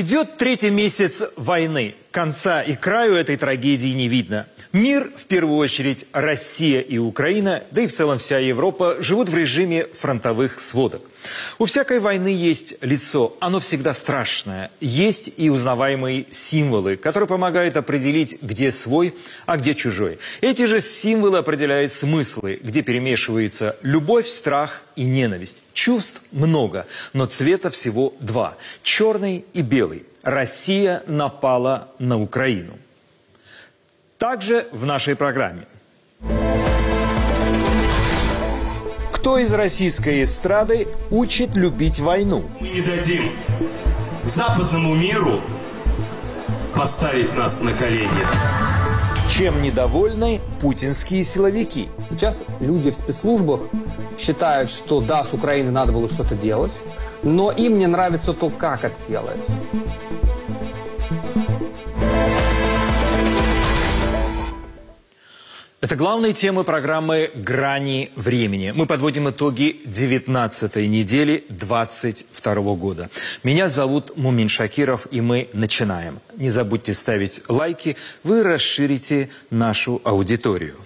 Идет третий месяц войны. Конца и краю этой трагедии не видно. Мир, в первую очередь Россия и Украина, да и в целом вся Европа, живут в режиме фронтовых сводок. У всякой войны есть лицо, оно всегда страшное. Есть и узнаваемые символы, которые помогают определить, где свой, а где чужой. Эти же символы определяют смыслы, где перемешиваются любовь, страх и ненависть. Чувств много, но цвета всего два – черный и белый. Россия напала на Украину. Также в нашей программе. Кто из российской эстрады учит любить войну? Мы не дадим западному миру поставить нас на колени. Чем недовольны путинские силовики? Сейчас люди в спецслужбах считают, что да, с Украиной надо было что-то делать, но им не нравится то, как это делается. Это главные темы программы «Грани времени». Мы подводим итоги 19-й недели 22 года. Меня зовут Мумин Шакиров, и мы начинаем. Не забудьте ставить лайки, вы расширите нашу аудиторию.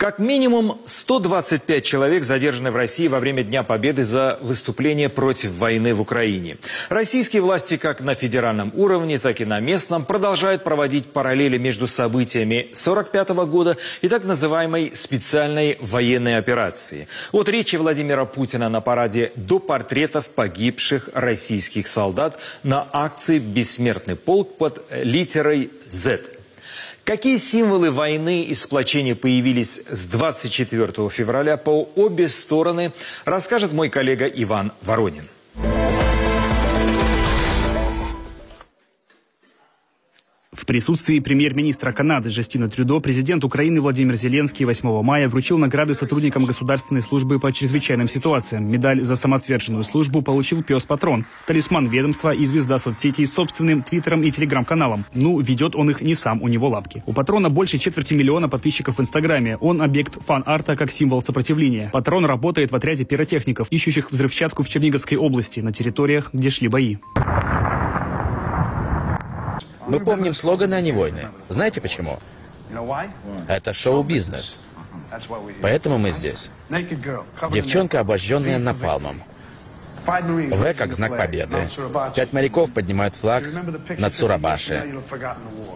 Как минимум 125 человек задержаны в России во время Дня Победы за выступление против войны в Украине. Российские власти как на федеральном уровне, так и на местном продолжают проводить параллели между событиями 1945 года и так называемой специальной военной операции. От речи Владимира Путина на параде до портретов погибших российских солдат на акции «Бессмертный полк» под литерой «Z». Какие символы войны и сплочения появились с 24 февраля по обе стороны, расскажет мой коллега Иван Воронин. Присутствии премьер-министра Канады Жастина Трюдо президент Украины Владимир Зеленский 8 мая вручил награды сотрудникам Государственной службы по чрезвычайным ситуациям. Медаль за самоотверженную службу получил пес-патрон, талисман ведомства и звезда соцсетей с собственным твиттером и телеграм-каналом. Ну, ведет он их не сам, у него лапки. У патрона больше четверти миллиона подписчиков в Инстаграме. Он объект фан-арта как символ сопротивления. Патрон работает в отряде пиротехников, ищущих взрывчатку в Черниговской области, на территориях, где шли бои. Мы помним слоганы, а не войны. Знаете почему? Это шоу-бизнес. Поэтому мы здесь. Девчонка, обожженная напалмом. В как знак победы. Пять моряков поднимают флаг над Сурабаши.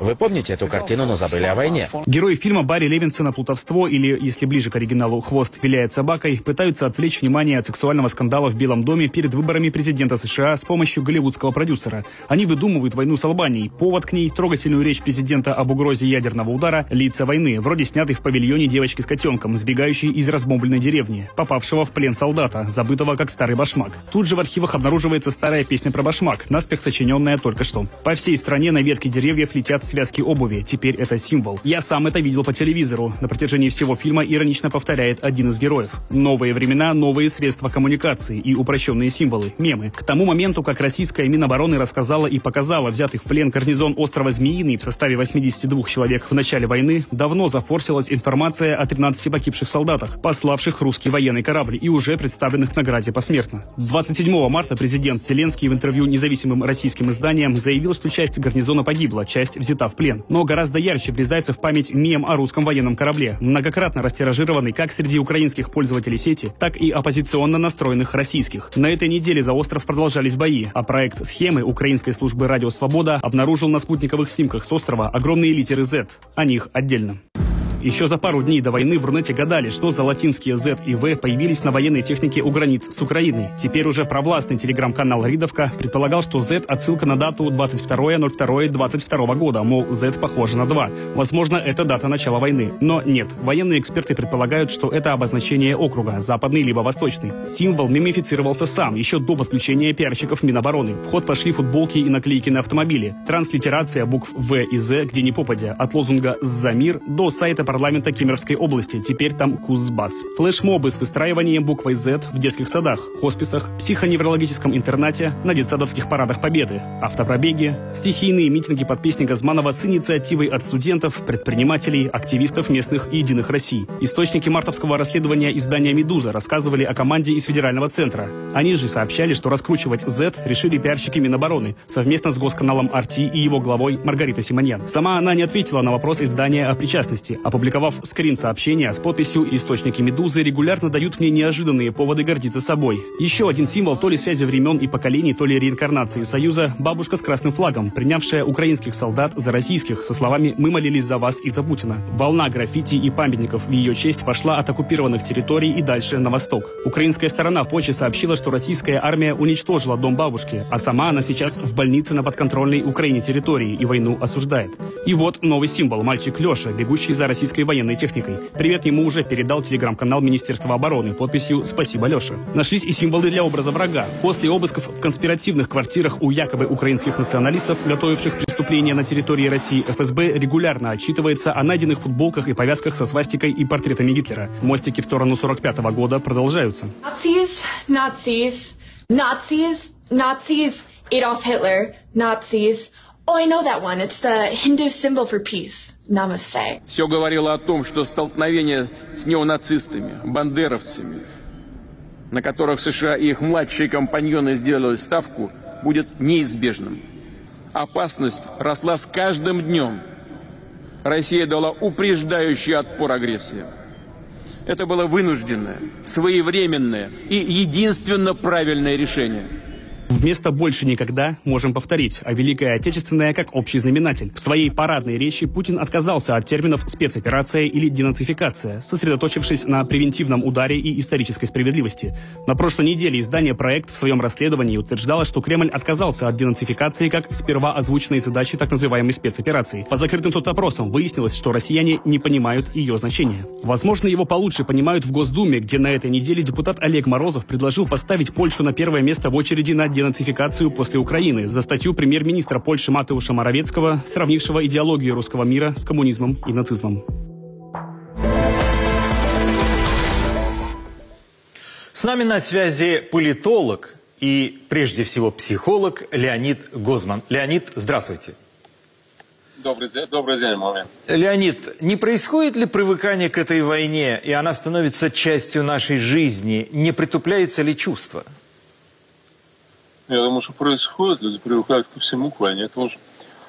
Вы помните эту картину, но забыли о войне? Герои фильма Барри Левинсона «Плутовство» или, если ближе к оригиналу «Хвост виляет собакой» пытаются отвлечь внимание от сексуального скандала в Белом доме перед выборами президента США с помощью голливудского продюсера. Они выдумывают войну с Албанией, повод к ней, трогательную речь президента об угрозе ядерного удара, лица войны, вроде снятой в павильоне девочки с котенком, сбегающей из разбомбленной деревни, попавшего в плен солдата, забытого как старый башмак. Тут же в архивах обнаруживается старая песня про башмак, наспех сочиненная только что. По всей стране на ветке деревьев летят связки обуви. Теперь это символ. Я сам это видел по телевизору. На протяжении всего фильма иронично повторяет один из героев. Новые времена, новые средства коммуникации и упрощенные символы, мемы. К тому моменту, как российская Минобороны рассказала и показала взятый в плен гарнизон острова Змеиный в составе 82 человек в начале войны, давно зафорсилась информация о 13 погибших солдатах, пославших русский военный корабль и уже представленных в награде посмертно. 27 марта президент Зеленский в интервью независимым российским изданиям заявил, что часть гарнизона погибла, часть взята в плен. Но гораздо ярче врезается в память мем о русском военном корабле, многократно растиражированный как среди украинских пользователей сети, так и оппозиционно настроенных российских. На этой неделе за остров продолжались бои, а проект схемы украинской службы «Радио Свобода» обнаружил на спутниковых снимках с острова огромные литеры Z. О них отдельно. Еще за пару дней до войны в Рунете гадали, что за латинские Z и V появились на военной технике у границ с Украиной. Теперь уже провластный телеграм-канал Ридовка предполагал, что Z отсылка на дату 22.02.22 года, мол, Z похоже на 2. Возможно, это дата начала войны. Но нет, военные эксперты предполагают, что это обозначение округа, западный либо восточный. Символ мимифицировался сам, еще до подключения пиарщиков Минобороны. В ход пошли футболки и наклейки на автомобиле. Транслитерация букв В и З, где не попадя, от лозунга «За мир» до сайта парламента Кемеровской области, теперь там Кузбасс. Флешмобы с выстраиванием буквой Z в детских садах, хосписах, психоневрологическом интернате, на детсадовских парадах Победы, автопробеги, стихийные митинги под песни Газманова с инициативой от студентов, предпринимателей, активистов местных и Единых Россий. Источники мартовского расследования издания «Медуза» рассказывали о команде из федерального центра. Они же сообщали, что раскручивать Z решили пиарщики Минобороны совместно с госканалом RT и его главой Маргарита Симоньян. Сама она не ответила на вопрос издания о причастности, опубликовав скрин сообщения с подписью «Источники «Медузы» регулярно дают мне неожиданные поводы гордиться собой». Еще один символ то ли связи времен и поколений, то ли реинкарнации Союза – бабушка с красным флагом, принявшая украинских солдат за российских со словами «Мы молились за вас и за Путина». Волна граффити и памятников в ее честь пошла от оккупированных территорий и дальше на восток. Украинская сторона позже сообщила, что российская армия уничтожила дом бабушки, а сама она сейчас в больнице на подконтрольной Украине территории и войну осуждает. И вот новый символ – мальчик Леша, бегущий за российской военной техникой. Привет ему уже передал телеграм-канал Министерства обороны подписью «Спасибо, Леша». Нашлись и символы для образа врага. После обысков в конспиративных квартирах у якобы украинских националистов, готовивших преступления на территории России, ФСБ регулярно отчитывается о найденных футболках и повязках со свастикой и портретами Гитлера. Мостики в сторону 45 -го года продолжаются. Nazis, Nazis, Nazis, Nazis. Oh, I know that one. It's the Hindu symbol for peace. Namaste. Все говорило о том, что столкновение с неонацистами, бандеровцами, на которых США и их младшие компаньоны сделали ставку, будет неизбежным. Опасность росла с каждым днем. Россия дала упреждающий отпор агрессии. Это было вынужденное, своевременное и единственно правильное решение – Вместо «больше никогда» можем повторить, а Великая Отечественная как общий знаменатель. В своей парадной речи Путин отказался от терминов «спецоперация» или «денацификация», сосредоточившись на превентивном ударе и исторической справедливости. На прошлой неделе издание «Проект» в своем расследовании утверждало, что Кремль отказался от денацификации как сперва озвученной задачи так называемой спецоперации. По закрытым соцопросам выяснилось, что россияне не понимают ее значения. Возможно, его получше понимают в Госдуме, где на этой неделе депутат Олег Морозов предложил поставить Польшу на первое место в очереди на денацификацию после Украины за статью премьер-министра Польши Матеуша Моровецкого, сравнившего идеологию русского мира с коммунизмом и нацизмом. С нами на связи политолог и, прежде всего, психолог Леонид Гозман. Леонид, здравствуйте. Добрый день, добрый день, маме. Леонид, не происходит ли привыкание к этой войне, и она становится частью нашей жизни? Не притупляется ли чувство? Я думаю, что происходит, люди привыкают ко всему, к войне тоже.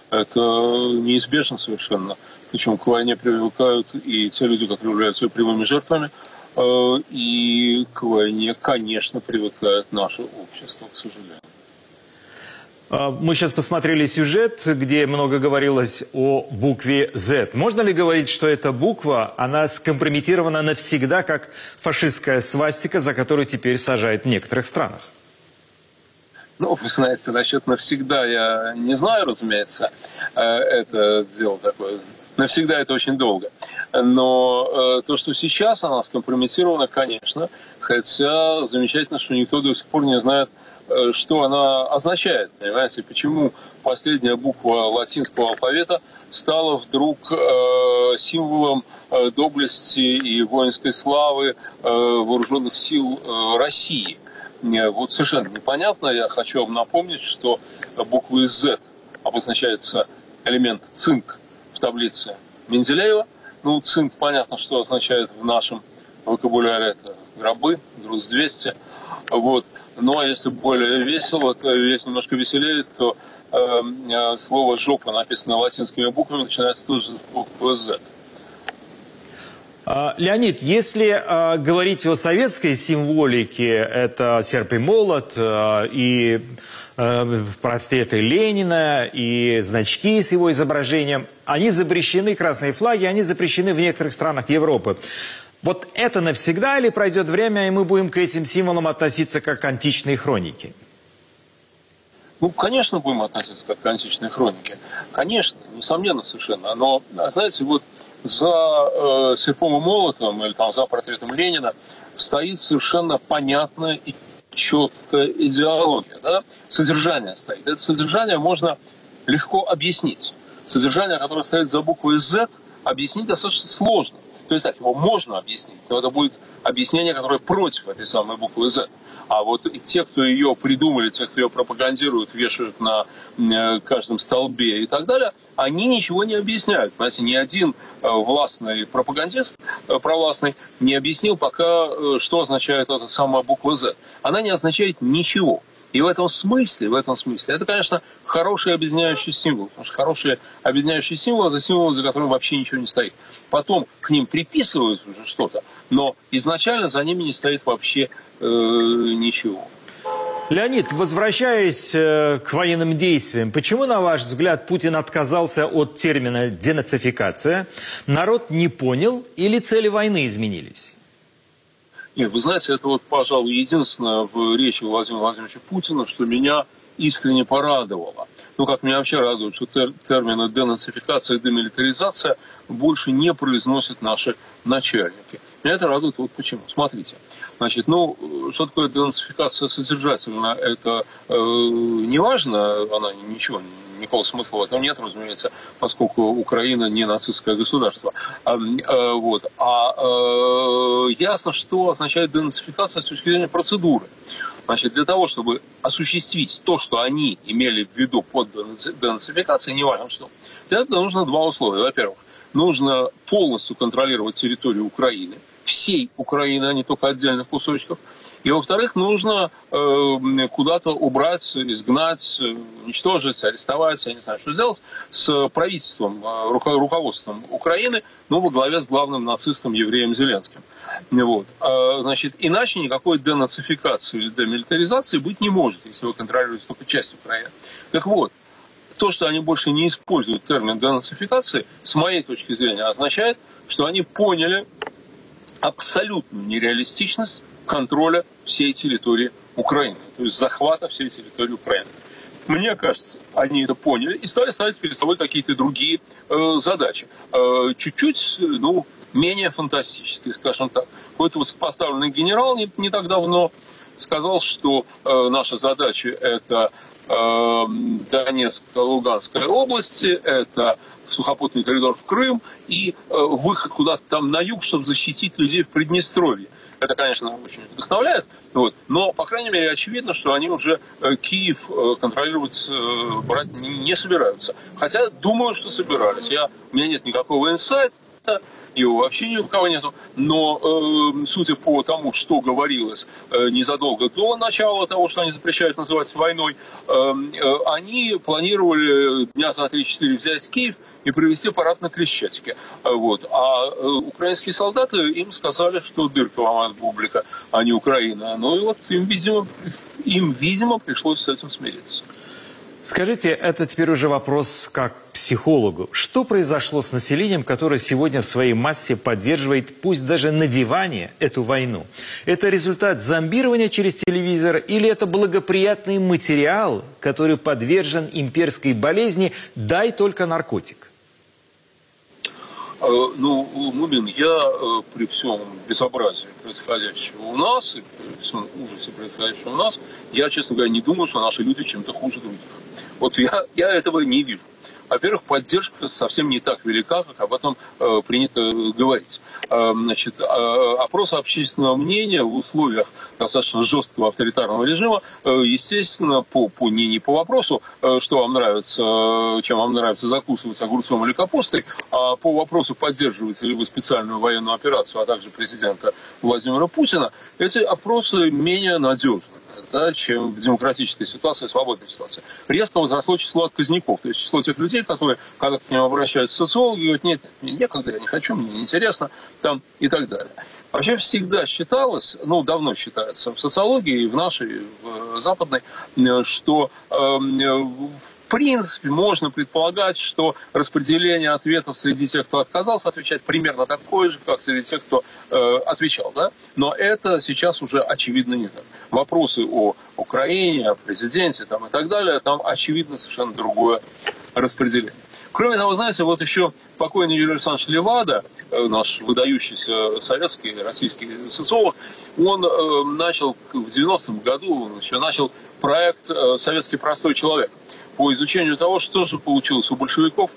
Это неизбежно совершенно. Причем к войне привыкают и те люди, которые являются прямыми жертвами, э, и к войне, конечно, привыкает наше общество, к сожалению. А, мы сейчас посмотрели сюжет, где много говорилось о букве Z. Можно ли говорить, что эта буква, она скомпрометирована навсегда, как фашистская свастика, за которую теперь сажают в некоторых странах? Ну, вы знаете, насчет навсегда я не знаю, разумеется, э, это дело такое. Навсегда это очень долго. Но э, то, что сейчас она скомпрометирована, конечно, хотя замечательно, что никто до сих пор не знает, э, что она означает, понимаете, почему последняя буква латинского алфавита стала вдруг э, символом э, доблести и воинской славы э, вооруженных сил э, России вот совершенно непонятно. Я хочу вам напомнить, что буквой Z обозначается элемент цинк в таблице Менделеева. Ну, цинк, понятно, что означает в нашем вокабуляре это гробы, груз-200. Вот. Ну, а если более весело, если немножко веселее, то э, э, слово «жопа», написанное латинскими буквами, начинается тоже с буквы «Z». А, Леонид, если а, говорить о советской символике, это серп и молот, а, и портреты Ленина, и значки с его изображением, они запрещены, красные флаги, они запрещены в некоторых странах Европы. Вот это навсегда или пройдет время, и мы будем к этим символам относиться как к античной хронике? Ну, конечно, будем относиться как к античной хронике. Конечно, несомненно совершенно. Но, знаете, вот за э, серпом и молотом или там за портретом Ленина стоит совершенно понятная и четкая идеология. Да? Содержание стоит. Это содержание можно легко объяснить. Содержание, которое стоит за буквой Z, объяснить достаточно сложно. То есть так, его можно объяснить, но это будет объяснение, которое против этой самой буквы «З». А вот те, кто ее придумали, те, кто ее пропагандируют, вешают на э, каждом столбе и так далее, они ничего не объясняют. Понимаете, ни один э, властный пропагандист э, провластный не объяснил пока, что означает эта самая буква «З». Она не означает ничего. И в этом смысле, в этом смысле, это, конечно, хороший объединяющий символ. Потому что хороший объединяющий символ – это символ, за которым вообще ничего не стоит. Потом к ним приписывают уже что-то, но изначально за ними не стоит вообще э, ничего. Леонид, возвращаясь э, к военным действиям, почему, на ваш взгляд, Путин отказался от термина «денацификация»? Народ не понял или цели войны изменились? Нет, вы знаете, это вот, пожалуй, единственное в речи Владимира Владимировича Путина, что меня искренне порадовало. Ну, как меня вообще радует, что тер термины денацификация и демилитаризация больше не произносят наши начальники. Меня это радует вот почему. Смотрите, значит, ну, что такое денацификация содержательно, это э, не важно, она ничего, никакого смысла в этом нет, разумеется, поскольку Украина не нацистское государство. А, э, вот. а э, ясно, что означает денацификация с точки зрения процедуры. Значит, для того, чтобы осуществить то, что они имели в виду под денацификацией, неважно что, для этого нужно два условия. Во-первых, нужно полностью контролировать территорию Украины, всей Украины, а не только отдельных кусочков. И, во-вторых, нужно э, куда-то убрать, изгнать, уничтожить, арестовать, я не знаю, что сделать, с правительством, э, руководством Украины, ну, во главе с главным нацистом евреем Зеленским. Вот. А, значит, иначе никакой денацификации или демилитаризации быть не может, если вы контролируете только часть Украины. Так вот, то, что они больше не используют термин денацификации, с моей точки зрения, означает, что они поняли абсолютную нереалистичность контроля всей территории Украины, то есть захвата всей территории Украины. Мне кажется, они это поняли и стали ставить перед собой какие-то другие э, задачи. Э, чуть-чуть, ну, менее фантастические, скажем так. Какой-то высокопоставленный генерал не, не так давно сказал, что э, наша задача это э, Донецкая, Луганская области, это сухопутный коридор в Крым и э, выход куда-то там на юг, чтобы защитить людей в Приднестровье. Это, конечно, очень вдохновляет, вот, но, по крайней мере, очевидно, что они уже э, Киев э, контролировать, э, брать не собираются. Хотя думаю, что собирались. Я, у меня нет никакого инсайта, его вообще ни у кого нету. Но э, судя по тому, что говорилось э, незадолго до начала того, что они запрещают называть войной, э, э, они планировали дня за 3-4 взять Киев и провести парад на Крещатике. Вот. А э, украинские солдаты им сказали, что дырка ломает бублика, а не Украина. Ну и вот им, видимо, им, видимо, пришлось с этим смириться. Скажите, это теперь уже вопрос как психологу. Что произошло с населением, которое сегодня в своей массе поддерживает, пусть даже на диване, эту войну? Это результат зомбирования через телевизор или это благоприятный материал, который подвержен имперской болезни «дай только наркотик»? Э, ну, Мубин, я э, при всем безобразии происходящего у нас, и при всем ужасе происходящего у нас, я, честно говоря, не думаю, что наши люди чем-то хуже других. Вот я, я этого не вижу. Во-первых, поддержка совсем не так велика, как об этом э, принято говорить. Э, значит, э, опрос общественного мнения в условиях достаточно жесткого авторитарного режима, э, естественно, по, по, не, не по вопросу, э, что вам нравится, э, чем вам нравится закусывать огурцом или капустой, а по вопросу, поддерживаете ли вы специальную военную операцию, а также президента Владимира Путина, эти опросы менее надежны да, чем в демократической ситуации, свободной ситуации. Резко возросло число отказников, то есть число тех людей, которые, когда к ним обращаются социологи, говорят, нет, мне некогда, я не хочу, мне неинтересно, там и так далее. Вообще всегда считалось, ну, давно считается в социологии, в нашей, в западной, что э, в принципе, можно предполагать, что распределение ответов среди тех, кто отказался отвечать, примерно такое же, как среди тех, кто э, отвечал. Да? Но это сейчас уже очевидно не так. Вопросы о Украине, о президенте там, и так далее, там очевидно совершенно другое распределение. Кроме того, знаете, вот еще покойный Юрий Александрович Левада, э, наш выдающийся советский, российский социолог, он э, начал в 90-м году, еще начал проект э, «Советский простой человек» по изучению того, что же получилось у большевиков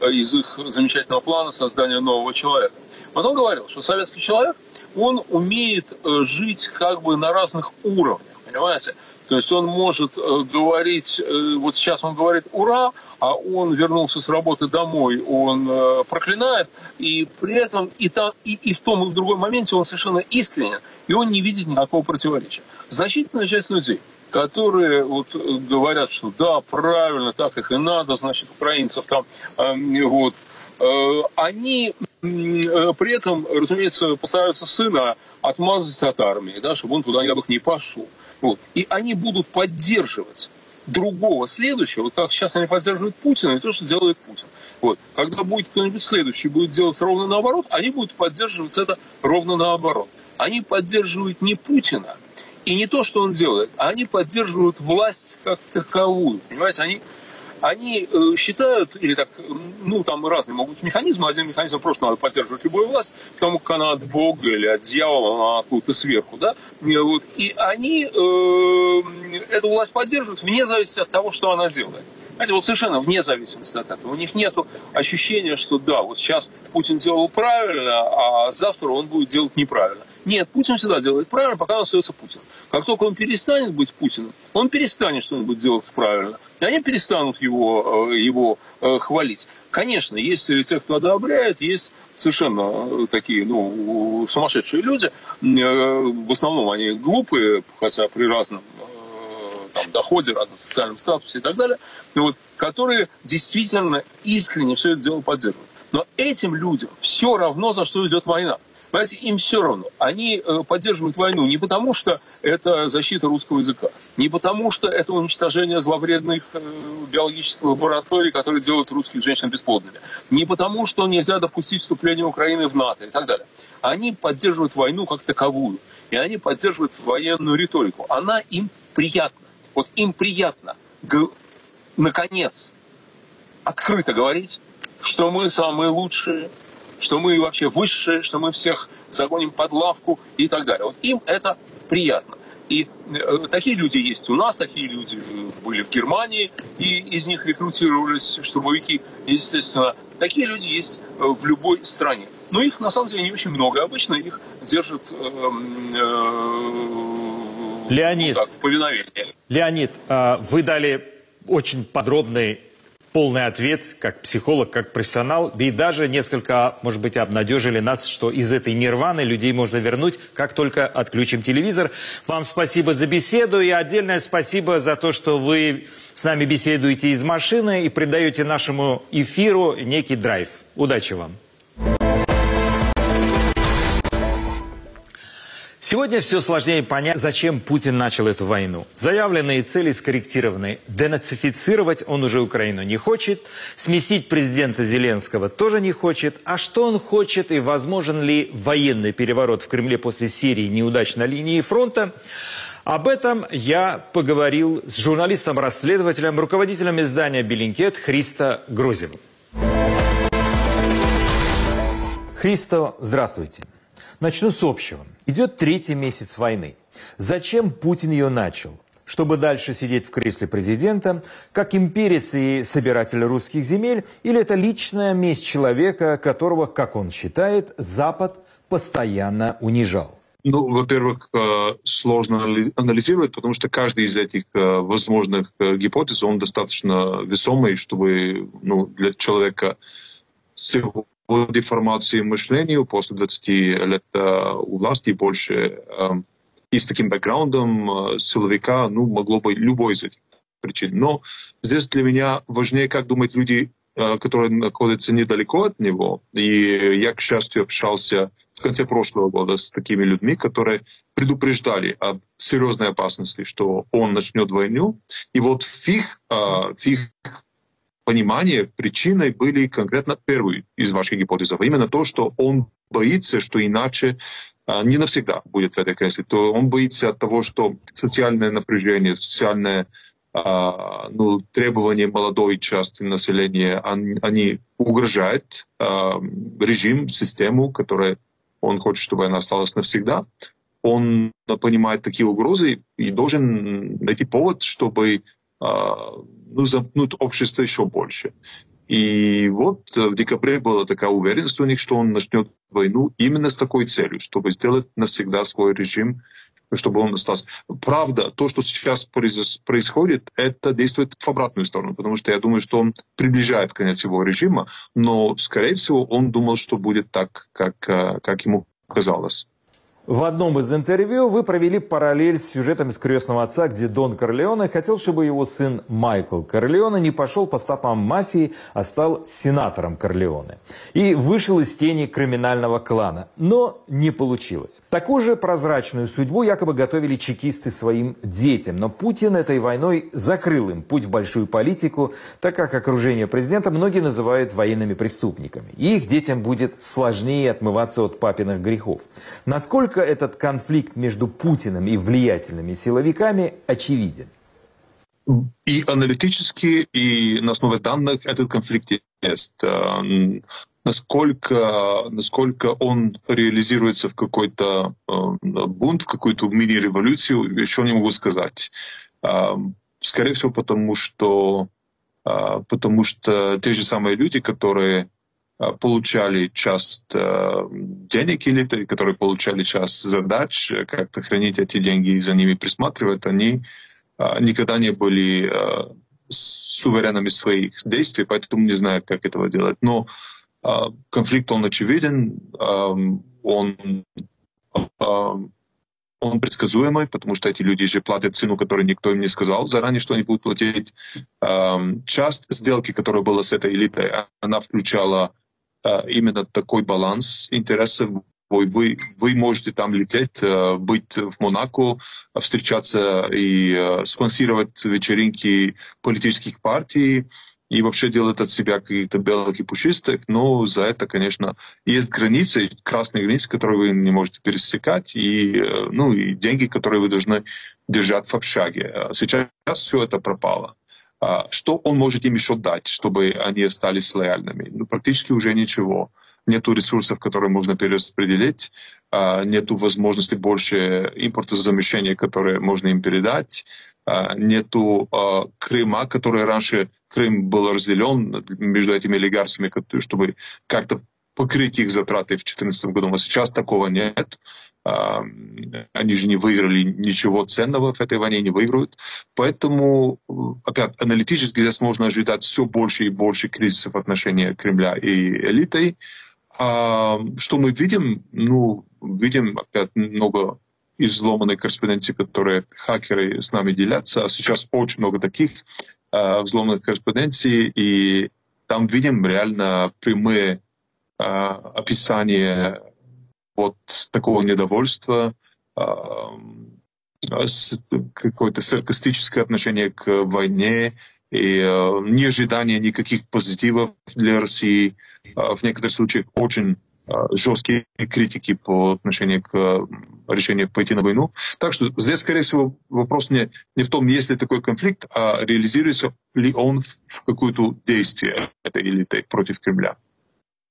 э, из их замечательного плана создания нового человека. Он говорил, что советский человек, он умеет э, жить как бы на разных уровнях, понимаете? То есть он может э, говорить, вот сейчас он говорит «ура», а он вернулся с работы домой, он проклинает, и при этом и, там, и, и в том, и в другом моменте он совершенно искренен, и он не видит никакого противоречия. Значительная часть людей, которые вот говорят, что да, правильно, так их и надо, значит, украинцев там, э, вот, э, они при этом, разумеется, постараются сына отмазать от армии, да, чтобы он туда-нибудь не пошел. Вот. И они будут поддерживать другого следующего, вот как сейчас они поддерживают Путина, и то, что делает Путин. Вот. Когда будет кто-нибудь следующий, будет делать ровно наоборот, они будут поддерживать это ровно наоборот. Они поддерживают не Путина, и не то, что он делает, а они поддерживают власть как таковую. Понимаете, они они э, считают, или так, ну, там разные могут быть механизмы. Один механизм просто надо поддерживать любую власть, потому как она от Бога или от дьявола, она откуда-то сверху, да. И, вот, и они э, эту власть поддерживают вне зависимости от того, что она делает. Знаете, вот совершенно вне зависимости от этого. У них нет ощущения, что да, вот сейчас Путин делал правильно, а завтра он будет делать неправильно. Нет, Путин всегда делает правильно, пока он остается Путиным. Как только он перестанет быть Путиным, он перестанет что-нибудь делать правильно. И они перестанут его, э, его э, хвалить. Конечно, есть среди тех, кто одобряет, есть совершенно э, такие ну, сумасшедшие люди. В основном они глупые, хотя при разном там, доходе, разном социальном статусе и так далее, вот, которые действительно искренне все это дело поддерживают. Но этим людям все равно, за что идет война. Понимаете, им все равно. Они э, поддерживают войну не потому, что это защита русского языка, не потому, что это уничтожение зловредных э, биологических лабораторий, которые делают русских женщин бесплодными, не потому, что нельзя допустить вступление Украины в НАТО и так далее. Они поддерживают войну как таковую, и они поддерживают военную риторику. Она им приятна. Вот им приятно, наконец, открыто говорить, что мы самые лучшие, что мы вообще высшие, что мы всех загоним под лавку и так далее. Вот им это приятно. И э, такие люди есть у нас, такие люди были в Германии, и из них рекрутировались штурмовики, естественно. Такие люди есть э, в любой стране. Но их на самом деле не очень много. Обычно их держат э, э, Леонид, ну, так, повиновение. Леонид, э, вы дали очень подробный полный ответ, как психолог, как профессионал, и даже несколько, может быть, обнадежили нас, что из этой нирваны людей можно вернуть, как только отключим телевизор. Вам спасибо за беседу и отдельное спасибо за то, что вы с нами беседуете из машины и придаете нашему эфиру некий драйв. Удачи вам! Сегодня все сложнее понять, зачем Путин начал эту войну. Заявленные цели скорректированы. Денацифицировать он уже Украину не хочет, сместить президента Зеленского тоже не хочет. А что он хочет и возможен ли военный переворот в Кремле после серии неудач на линии фронта? Об этом я поговорил с журналистом-расследователем, руководителем издания «Беллинкет» Христо Грозевым. Христо, здравствуйте. Начну с общего. Идет третий месяц войны. Зачем Путин ее начал? Чтобы дальше сидеть в кресле президента, как имперец и собиратель русских земель, или это личная месть человека, которого, как он считает, Запад постоянно унижал? Ну, во-первых, э, сложно анализировать, потому что каждый из этих э, возможных э, гипотез, он достаточно весомый, чтобы ну, для человека с его по деформации мышления после 20 лет э, у власти больше эм, и с таким бэкграундом э, силовика, ну, могло быть любой из этих причин. Но здесь для меня важнее, как думают люди, э, которые находятся недалеко от него. И я, к счастью, общался в конце прошлого года с такими людьми, которые предупреждали об серьезной опасности, что он начнет войну. И вот в их, в их понимание причиной были конкретно первые из ваших гипотез, а именно то, что он боится, что иначе а, не навсегда будет в этой кресле. То он боится от того, что социальное напряжение, социальное а, ну, требования молодой части населения, они, они угрожают режим, систему, которая он хочет, чтобы она осталась навсегда. Он понимает такие угрозы и должен найти повод, чтобы ну, замкнуть общество еще больше. И вот в декабре была такая уверенность у них, что он начнет войну именно с такой целью, чтобы сделать навсегда свой режим чтобы он остался. Правда, то, что сейчас происходит, это действует в обратную сторону, потому что я думаю, что он приближает конец его режима, но, скорее всего, он думал, что будет так, как, э, как ему казалось. В одном из интервью вы провели параллель с сюжетом из «Крестного отца», где Дон Корлеоне хотел, чтобы его сын Майкл Корлеоне не пошел по стопам мафии, а стал сенатором Корлеоне. И вышел из тени криминального клана. Но не получилось. Такую же прозрачную судьбу якобы готовили чекисты своим детям. Но Путин этой войной закрыл им путь в большую политику, так как окружение президента многие называют военными преступниками. И их детям будет сложнее отмываться от папиных грехов. Насколько насколько этот конфликт между Путиным и влиятельными силовиками очевиден? И аналитически, и на основе данных этот конфликт есть. Э, насколько, насколько он реализируется в какой-то э, бунт, в какую-то мини-революцию, еще не могу сказать. Э, скорее всего, потому что, потому что те же самые люди, которые получали часть э, денег элиты, которые получали часть задач, э, как-то хранить эти деньги и за ними присматривать, они никогда не были суверенами своих действий, поэтому не знаю, как этого делать. Но конфликт, он очевиден, он, он предсказуемый, потому что эти люди же платят цену, которую никто им не сказал заранее, что они будут платить. Часть сделки, которая была с этой элитой, она включала Э, именно такой баланс интересов. Вы, вы, можете там лететь, э, быть в Монако, встречаться и э, спонсировать вечеринки политических партий, и вообще делать от себя каких-то белых и пушистых, но за это, конечно, есть границы, красные границы, которые вы не можете пересекать, и, ну, и деньги, которые вы должны держать в общаге. Сейчас все это пропало. А, что он может им еще дать, чтобы они остались лояльными? Ну, практически уже ничего. Нету ресурсов, которые можно перераспределить, а, нету возможности больше импортозамещения, которые можно им передать, а, нету Крыма, который раньше Крым был разделен между этими олигархами, чтобы как-то покрыть их затраты в 2014 году. А сейчас такого нет. Они же не выиграли ничего ценного в этой войне, не выиграют. Поэтому, опять, аналитически здесь можно ожидать все больше и больше кризисов отношения Кремля и элитой. А что мы видим? Ну, видим опять много изломанной корреспонденции, которые хакеры с нами делятся. А сейчас очень много таких э, взломанных корреспонденций, и там видим реально прямые э, описания вот такого недовольства, какое-то саркастическое отношение к войне и неожидание никаких позитивов для России. В некоторых случаях очень жесткие критики по отношению к решению пойти на войну. Так что здесь, скорее всего, вопрос не, не в том, есть ли такой конфликт, а реализуется ли он в какое-то действие этой элиты против Кремля.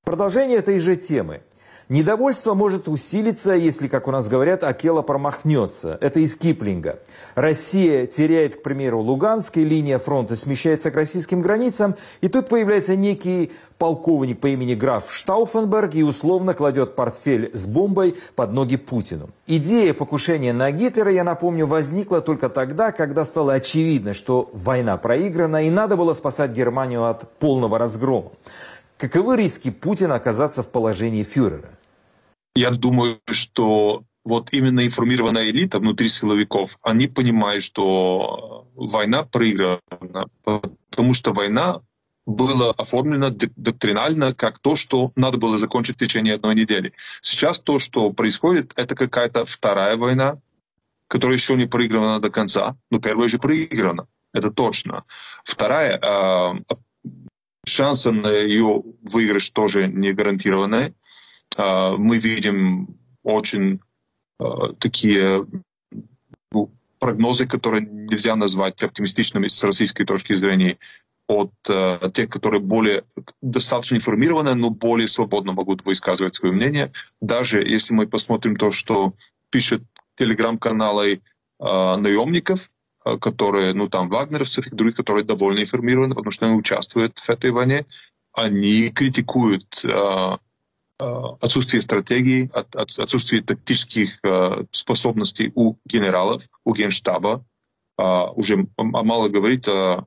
Продолжение этой же темы. Недовольство может усилиться, если, как у нас говорят, Акела промахнется. Это из Киплинга. Россия теряет, к примеру, Луганск, и линия фронта смещается к российским границам, и тут появляется некий полковник по имени граф Штауфенберг и условно кладет портфель с бомбой под ноги Путину. Идея покушения на Гитлера, я напомню, возникла только тогда, когда стало очевидно, что война проиграна и надо было спасать Германию от полного разгрома. Каковы риски Путина оказаться в положении фюрера? Я думаю, что вот именно информированная элита внутри силовиков, они понимают, что война проиграна, потому что война была оформлена доктринально как то, что надо было закончить в течение одной недели. Сейчас то, что происходит, это какая-то вторая война, которая еще не проиграна до конца, но первая же проиграна, это точно. Вторая, э, шансы на ее выигрыш тоже не гарантированные. А, мы видим очень а, такие ну, прогнозы, которые нельзя назвать оптимистичными с российской точки зрения, от uh, тех, которые более достаточно информированы, но более свободно могут высказывать свое мнение. Даже если мы посмотрим то, что пишет телеграм-каналы uh, наемников, которые, ну там, вагнеровцев и других, которые довольно информированы, потому что они участвуют в этой войне, они критикуют отсутствие стратегии, отсутствие тактических способностей у генералов, у генштаба. Уже мало говорить о,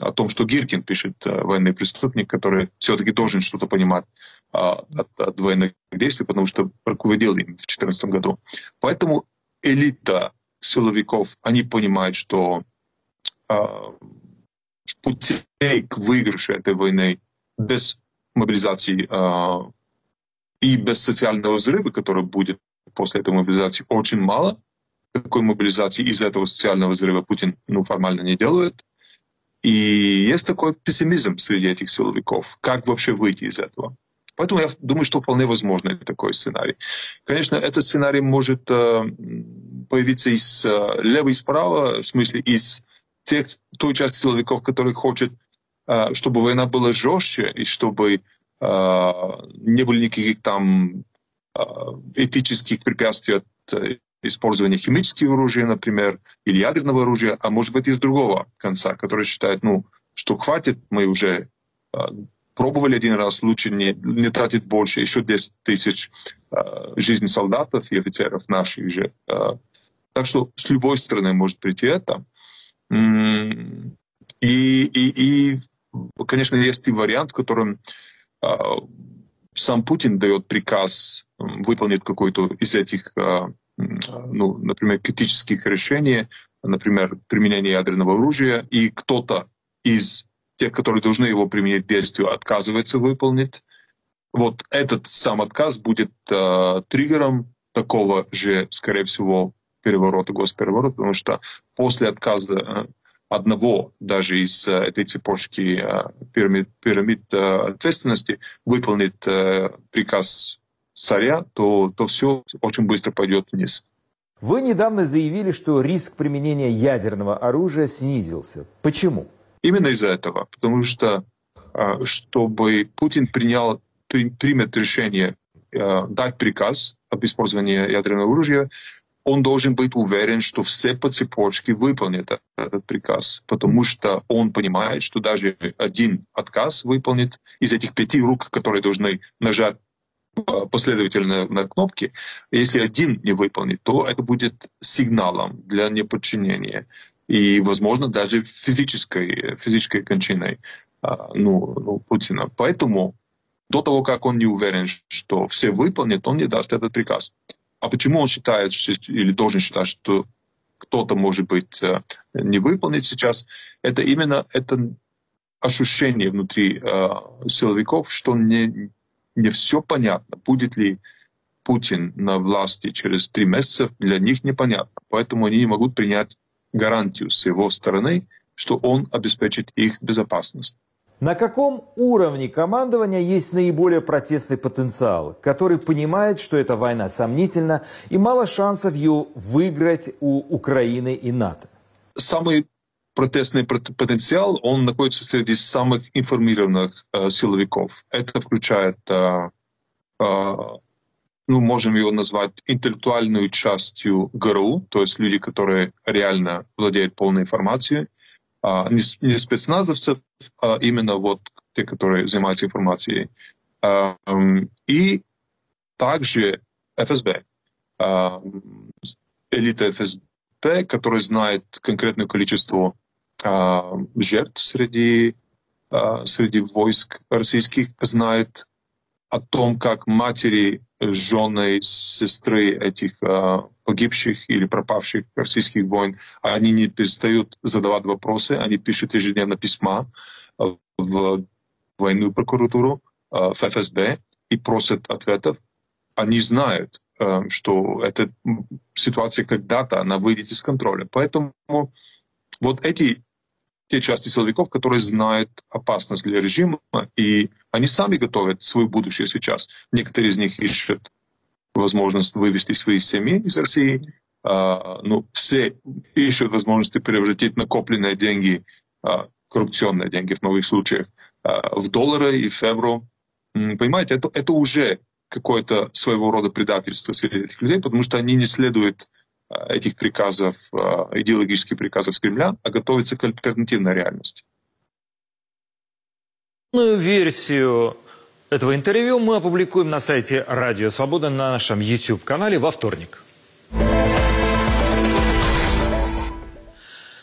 о том, что Гиркин пишет, военный преступник, который все-таки должен что-то понимать от, от военных действий, потому что руководил им в 2014 году. Поэтому элита силовиков, они понимают, что э, путей к выигрышу этой войны без мобилизации э, и без социального взрыва, который будет после этой мобилизации, очень мало. Такой мобилизации из-за этого социального взрыва Путин ну, формально не делает. И есть такой пессимизм среди этих силовиков. Как вообще выйти из этого? Поэтому я думаю, что вполне возможно такой сценарий. Конечно, этот сценарий может э, появиться из э, лева и справа, в смысле из тех, той части силовиков, которые хотят, э, чтобы война была жестче и чтобы не было никаких там этических препятствий от использования химического оружия, например, или ядерного оружия, а может быть из другого конца, который считает, ну, что хватит, мы уже пробовали один раз, лучше не, не тратить больше, еще 10 тысяч э, жизней солдатов и офицеров наших же. Э, так что с любой стороны может прийти это. И, и, и конечно, есть и вариант, в котором э, сам Путин дает приказ выполнить какой-то из этих, э, ну, например, критических решений, например, применение ядерного оружия, и кто-то из те, которые должны его применить действию, отказываются выполнить. Вот этот сам отказ будет э, триггером такого же, скорее всего, переворота, госпереворота, потому что после отказа э, одного даже из э, этой цепочки э, пирамид, пирамид э, ответственности выполнить э, приказ царя, то, то все очень быстро пойдет вниз. Вы недавно заявили, что риск применения ядерного оружия снизился. Почему? Именно из-за этого, потому что чтобы Путин принял, примет решение дать приказ об использовании ядерного оружия, он должен быть уверен, что все по цепочке выполнят этот приказ, потому что он понимает, что даже один отказ выполнит из этих пяти рук, которые должны нажать а, последовательно на кнопки, если один не выполнит, то это будет сигналом для неподчинения и, возможно, даже физической, физической кончиной а, ну, ну, Путина. Поэтому до того, как он не уверен, что все выполнят, он не даст этот приказ. А почему он считает или должен считать, что кто-то, может быть, э, не выполнит сейчас, это именно это ощущение внутри э, силовиков, что не, не все понятно, будет ли Путин на власти через три месяца, для них непонятно. Поэтому они не могут принять гарантию с его стороны, что он обеспечит их безопасность. На каком уровне командования есть наиболее протестный потенциал, который понимает, что эта война сомнительна и мало шансов ее выиграть у Украины и НАТО? Самый протестный потенциал, он находится среди самых информированных э, силовиков. Это включает э, э, ну, можем его назвать интеллектуальную частью ГРУ, то есть люди, которые реально владеют полной информацией, не, не спецназовцев, а именно вот те, которые занимаются информацией. А, и также ФСБ, а, элита ФСБ, которая знает конкретное количество а, жертв среди, а, среди войск российских, знает о том, как матери жены, сестры этих погибших или пропавших российских войн, они не перестают задавать вопросы, они пишут ежедневно письма в военную прокуратуру, э, в ФСБ и просят ответов. Они знают, э, что эта ситуация когда-то, она выйдет из контроля. Поэтому вот эти те части силовиков, которые знают опасность для режима, и они сами готовят свое будущее сейчас. Некоторые из них ищут возможность вывести свои семьи из России, а, ну, все ищут возможности превратить накопленные деньги, а, коррупционные деньги в новых случаях, а, в доллары и в евро. Понимаете, это, это уже какое-то своего рода предательство среди этих людей, потому что они не следуют этих приказов, идеологических приказов с Кремля, а готовиться к альтернативной реальности. Полную версию этого интервью мы опубликуем на сайте Радио Свобода на нашем YouTube-канале во вторник.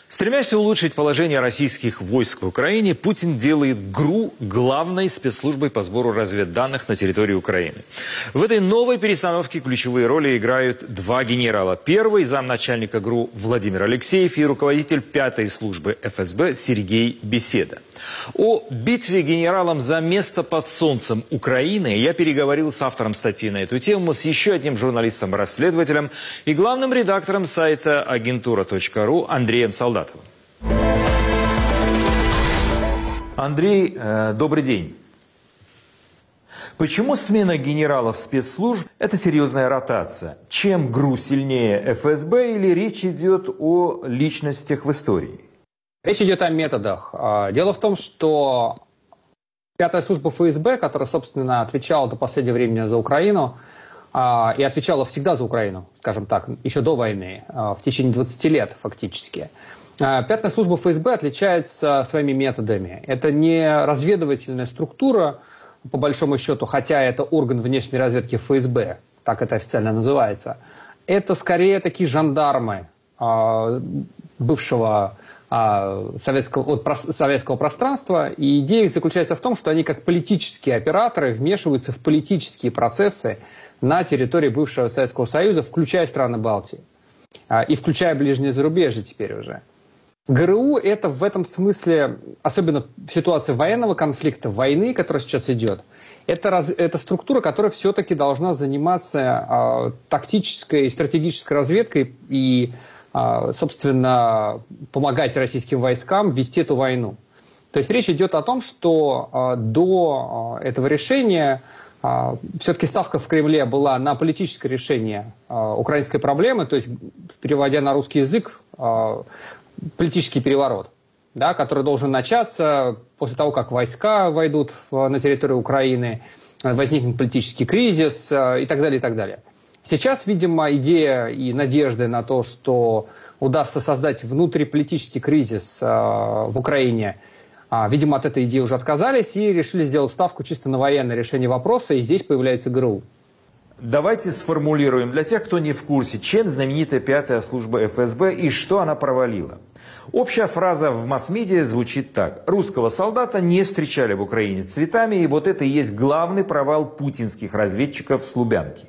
Стремясь улучшить положение российских войск в Украине, Путин делает ГРУ главной спецслужбой по сбору разведданных на территории Украины. В этой новой перестановке ключевые роли играют два генерала. Первый замначальника ГРУ Владимир Алексеев и руководитель пятой службы ФСБ Сергей Беседа. О битве генералам за место под солнцем Украины я переговорил с автором статьи на эту тему, с еще одним журналистом-расследователем и главным редактором сайта агентура.ру Андреем Солдатовым. Андрей, э, добрый день. Почему смена генералов спецслужб – это серьезная ротация? Чем ГРУ сильнее ФСБ или речь идет о личностях в истории? Речь идет о методах. А, дело в том, что пятая служба ФСБ, которая, собственно, отвечала до последнего времени за Украину, а, и отвечала всегда за Украину, скажем так, еще до войны, а, в течение 20 лет фактически. Пятая служба ФСБ отличается своими методами. Это не разведывательная структура, по большому счету, хотя это орган внешней разведки ФСБ, так это официально называется. Это скорее такие жандармы бывшего советского, от советского пространства. И идея заключается в том, что они как политические операторы вмешиваются в политические процессы на территории бывшего Советского Союза, включая страны Балтии. А, и включая ближнее зарубежье теперь уже. ГРУ это в этом смысле, особенно в ситуации военного конфликта, войны, которая сейчас идет, это, раз, это структура, которая все-таки должна заниматься э, тактической и стратегической разведкой и а, собственно, помогать российским войскам вести эту войну. То есть речь идет о том, что а, до а, этого решения все-таки ставка в Кремле была на политическое решение украинской проблемы, то есть, переводя на русский язык, политический переворот, да, который должен начаться после того, как войска войдут на территорию Украины, возникнет политический кризис и так далее, и так далее. Сейчас, видимо, идея и надежды на то, что удастся создать внутриполитический кризис э, в Украине, э, видимо, от этой идеи уже отказались и решили сделать ставку чисто на военное решение вопроса, и здесь появляется ГРУ. Давайте сформулируем для тех, кто не в курсе, чем знаменитая пятая служба ФСБ и что она провалила. Общая фраза в масс-медиа звучит так. Русского солдата не встречали в Украине цветами, и вот это и есть главный провал путинских разведчиков с Лубянки.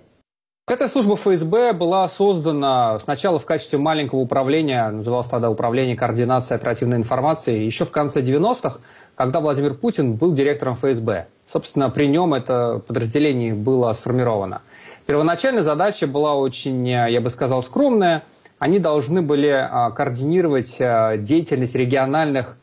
Эта служба ФСБ была создана сначала в качестве маленького управления, называлось тогда Управление координации оперативной информации, еще в конце 90-х, когда Владимир Путин был директором ФСБ. Собственно, при нем это подразделение было сформировано. Первоначальная задача была очень, я бы сказал, скромная. Они должны были а, координировать а, деятельность региональных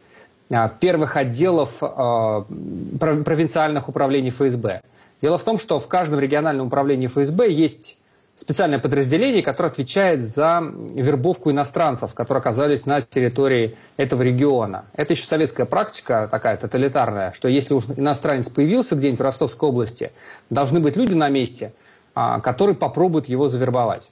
а, первых отделов провинциальных управлений ФСБ. Дело в том, что в каждом региональном управлении ФСБ есть специальное подразделение, которое отвечает за вербовку иностранцев, которые оказались на территории этого региона. Это еще советская практика такая тоталитарная, что если уж иностранец появился где-нибудь в Ростовской области, должны быть люди на месте, а, которые попробуют его завербовать.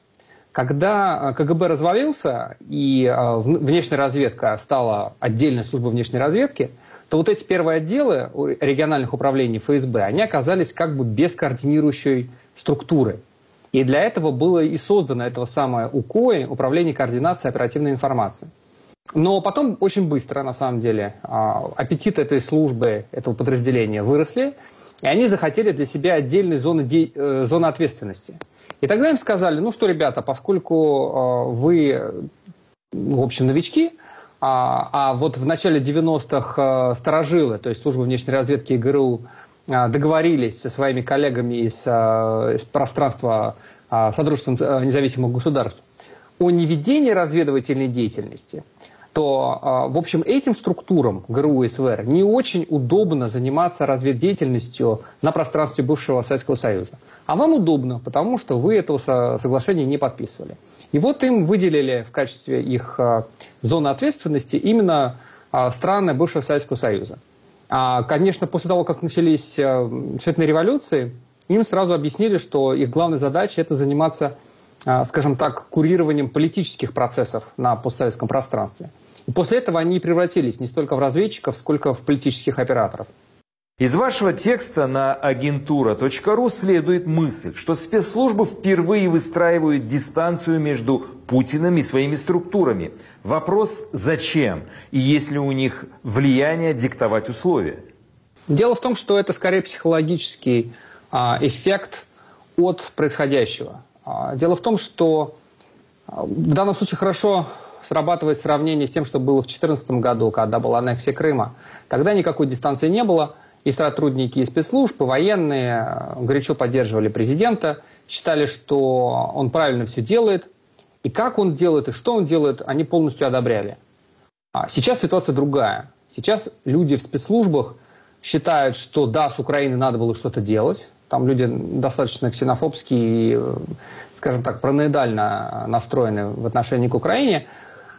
Когда а, КГБ развалился и а, внешняя разведка стала отдельной службой внешней разведки – то вот эти первые отделы региональных управлений ФСБ, они оказались как бы без координирующей структуры. И для этого было и создано этого самое УКОИ, Управление координации оперативной информации. Но потом очень быстро, на самом деле, а, аппетит этой службы, этого подразделения выросли, и они захотели для себя отдельной зоны, э, зоны ответственности. И тогда им сказали, ну что, ребята, поскольку а, вы, в общем, новички, а, а вот в начале 90-х э, сторожилы, то есть служба внешней разведки и ГРУ, э, договорились со своими коллегами из, э, из пространства Содружества независимых государств о неведении разведывательной деятельности, то, в общем, этим структурам ГРУ и СВР не очень удобно заниматься разведдеятельностью на пространстве бывшего Советского Союза. А вам удобно, потому что вы этого соглашения не подписывали. И вот им выделили в качестве их а, зоны ответственности именно а, страны бывшего Советского Союза. А, конечно, после того, как начались а, цветные революции, им сразу объяснили, что их главная задача – это заниматься скажем так, курированием политических процессов на постсоветском пространстве. И после этого они превратились не столько в разведчиков, сколько в политических операторов. Из вашего текста на агентура.ру следует мысль, что спецслужбы впервые выстраивают дистанцию между Путиным и своими структурами. Вопрос зачем? И есть ли у них влияние диктовать условия? Дело в том, что это скорее психологический а, эффект от происходящего. А, дело в том, что а, в данном случае хорошо срабатывает сравнение с тем, что было в 2014 году, когда была аннексия Крыма. Тогда никакой дистанции не было – и сотрудники спецслужб, и военные э, горячо поддерживали президента, считали, что он правильно все делает, и как он делает, и что он делает, они полностью одобряли. А сейчас ситуация другая. Сейчас люди в спецслужбах считают, что да, с Украиной надо было что-то делать. Там люди достаточно ксенофобские и, э, скажем так, параноидально настроены в отношении к Украине.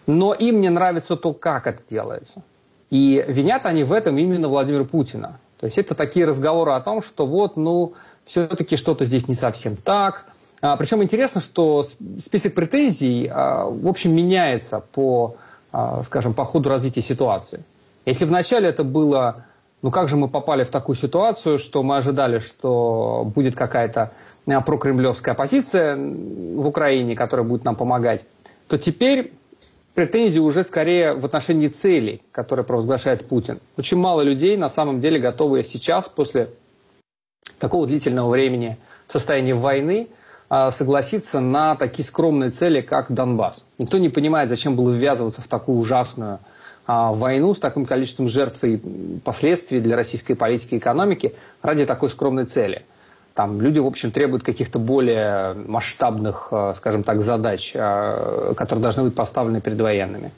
Но им не нравится то, как это делается. И винят они в этом именно Владимира Путина. То есть это такие разговоры о том, что вот, ну, все-таки что-то здесь не совсем так. А, причем интересно, что список претензий, а, в общем, меняется по, а, скажем, по ходу развития ситуации. Если вначале это было, ну как же мы попали в такую ситуацию, что мы ожидали, что будет какая-то а, прокремлевская оппозиция в Украине, которая будет нам помогать, то теперь претензии уже скорее в отношении целей, которые провозглашает Путин. Очень мало людей на самом деле готовы сейчас, после такого длительного времени в состоянии войны, а, согласиться на такие скромные цели, как Донбасс. Никто не понимает, зачем было ввязываться в такую ужасную а, войну с таким количеством жертв и последствий для российской политики и экономики ради такой скромной цели – там люди, в общем, требуют каких-то более масштабных, э, скажем так, задач, э, которые должны быть поставлены перед военными.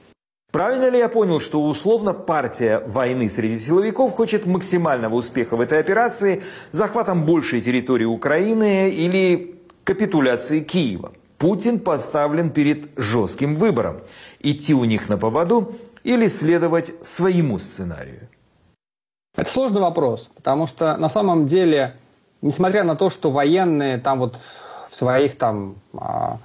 Правильно ли я понял, что условно партия войны среди силовиков хочет максимального успеха в этой операции, захватом большей территории Украины или капитуляции Киева? Путин поставлен перед жестким выбором – идти у них на поводу или следовать своему сценарию? Это сложный вопрос, потому что на самом деле несмотря на то, что военные там вот в своих там а,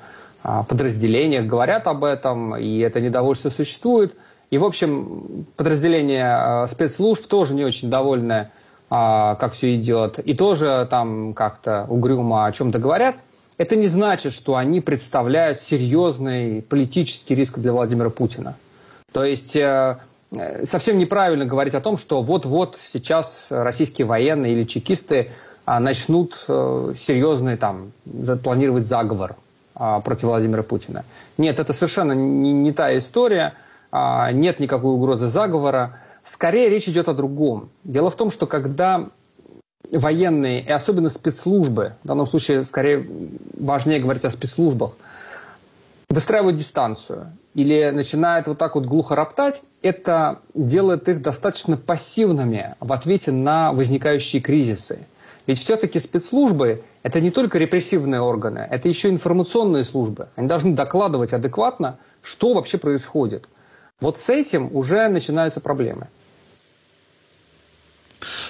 а, подразделениях говорят об этом, и это недовольство существует, и, в общем, подразделения а, спецслужб тоже не очень довольны, как все идет, и тоже там как-то угрюмо о чем-то говорят, это не значит, что они представляют серьезный политический риск для Владимира Путина. То есть э, совсем неправильно говорить о том, что вот-вот сейчас российские военные или чекисты начнут э, серьезный там планировать заговор а, против Владимира Путина. Нет, это совершенно не, не та история, а, нет никакой угрозы заговора. Скорее речь идет о другом. Дело в том, что когда военные, и особенно спецслужбы, в данном случае скорее важнее говорить о спецслужбах, выстраивают дистанцию или начинают вот так вот глухо роптать, это делает их достаточно пассивными в ответе на возникающие кризисы. Ведь все-таки спецслужбы – это не только репрессивные органы, это еще информационные службы. Они должны докладывать адекватно, что вообще происходит. Вот с этим уже начинаются проблемы.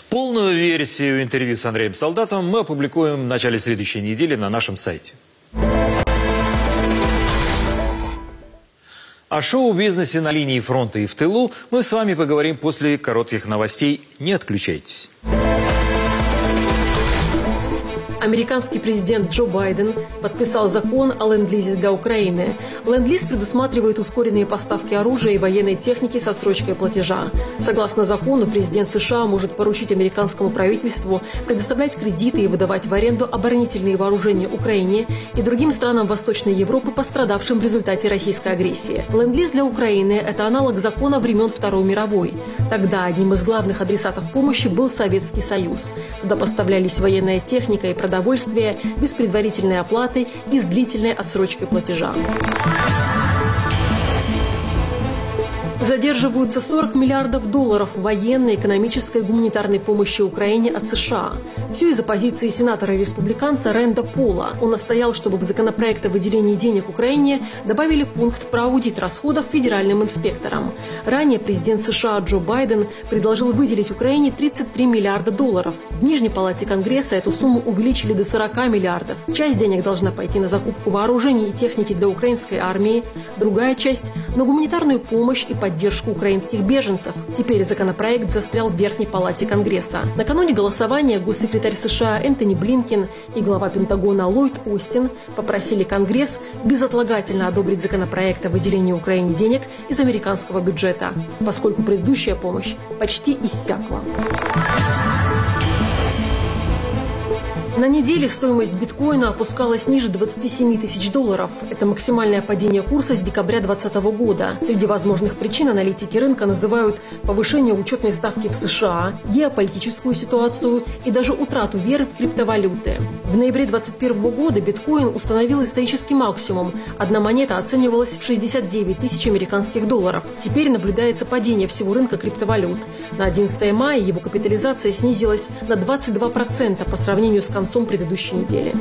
Полную версию интервью с Андреем Солдатовым мы опубликуем в начале следующей недели на нашем сайте. О шоу-бизнесе на линии фронта и в тылу мы с вами поговорим после коротких новостей. Не отключайтесь. Американский президент Джо Байден подписал закон о ленд-лизе для Украины. Ленд-лиз предусматривает ускоренные поставки оружия и военной техники со срочкой платежа. Согласно закону, президент США может поручить американскому правительству предоставлять кредиты и выдавать в аренду оборонительные вооружения Украине и другим странам Восточной Европы, пострадавшим в результате российской агрессии. Ленд-лиз для Украины – это аналог закона времен Второй мировой. Тогда одним из главных адресатов помощи был Советский Союз. Туда поставлялись военная техника и продовольствие продовольствия без предварительной оплаты и с длительной отсрочкой платежа. Задерживаются 40 миллиардов долларов военной, экономической и гуманитарной помощи Украине от США. Все из-за позиции сенатора-республиканца Рэнда Пола. Он настоял, чтобы в законопроект о выделении денег Украине добавили пункт про аудит расходов федеральным инспекторам. Ранее президент США Джо Байден предложил выделить Украине 33 миллиарда долларов. В Нижней палате Конгресса эту сумму увеличили до 40 миллиардов. Часть денег должна пойти на закупку вооружений и техники для украинской армии, другая часть – на гуманитарную помощь и поддержку украинских беженцев. Теперь законопроект застрял в Верхней палате Конгресса. Накануне голосования госсекретарь США Энтони Блинкин и глава Пентагона Ллойд Остин попросили Конгресс безотлагательно одобрить законопроект о выделении Украине денег из американского бюджета, поскольку предыдущая помощь почти иссякла. На неделе стоимость биткоина опускалась ниже 27 тысяч долларов. Это максимальное падение курса с декабря 2020 года. Среди возможных причин аналитики рынка называют повышение учетной ставки в США, геополитическую ситуацию и даже утрату веры в криптовалюты. В ноябре 2021 года биткоин установил исторический максимум. Одна монета оценивалась в 69 тысяч американских долларов. Теперь наблюдается падение всего рынка криптовалют. На 11 мая его капитализация снизилась на 22% по сравнению с концом предыдущей недели.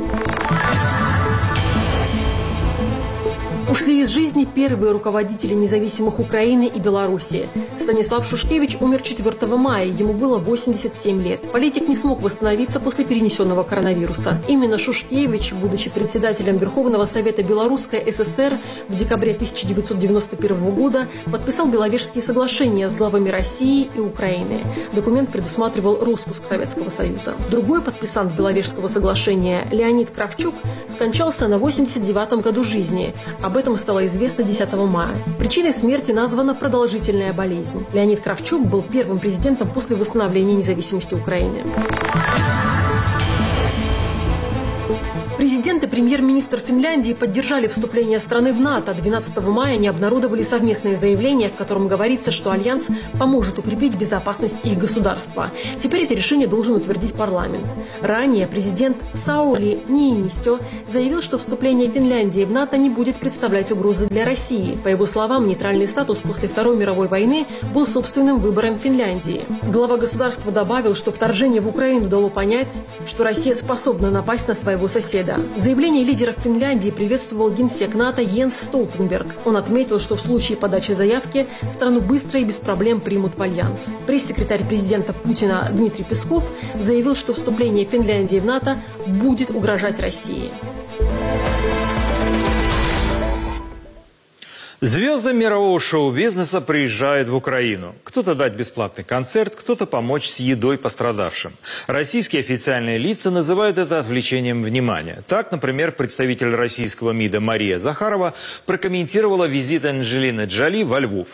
Ушли из жизни первые руководители независимых Украины и Беларуси. Станислав Шушкевич умер 4 мая, ему было 87 лет. Политик не смог восстановиться после перенесенного коронавируса. Именно Шушкевич, будучи председателем Верховного Совета Белорусской ССР в декабре 1991 года, подписал Беловежские соглашения с главами России и Украины. Документ предусматривал распуск Советского Союза. Другой подписант Беловежского соглашения, Леонид Кравчук, скончался на 89-м году жизни. Об этом стало известно 10 мая. Причиной смерти названа продолжительная болезнь. Леонид Кравчук был первым президентом после восстановления независимости Украины. Президент и премьер-министр Финляндии поддержали вступление страны в НАТО. 12 мая они обнародовали совместное заявление, в котором говорится, что Альянс поможет укрепить безопасность их государства. Теперь это решение должен утвердить парламент. Ранее президент Саули Ниинистё заявил, что вступление Финляндии в НАТО не будет представлять угрозы для России. По его словам, нейтральный статус после Второй мировой войны был собственным выбором Финляндии. Глава государства добавил, что вторжение в Украину дало понять, что Россия способна напасть на своего соседа. Заявление лидеров Финляндии приветствовал генсек НАТО Йенс Столтенберг. Он отметил, что в случае подачи заявки страну быстро и без проблем примут в альянс. Пресс-секретарь президента Путина Дмитрий Песков заявил, что вступление Финляндии в НАТО будет угрожать России. Звезды мирового шоу-бизнеса приезжают в Украину. Кто-то дать бесплатный концерт, кто-то помочь с едой пострадавшим. Российские официальные лица называют это отвлечением внимания. Так, например, представитель российского МИДа Мария Захарова прокомментировала визит Анджелины Джоли во Львов.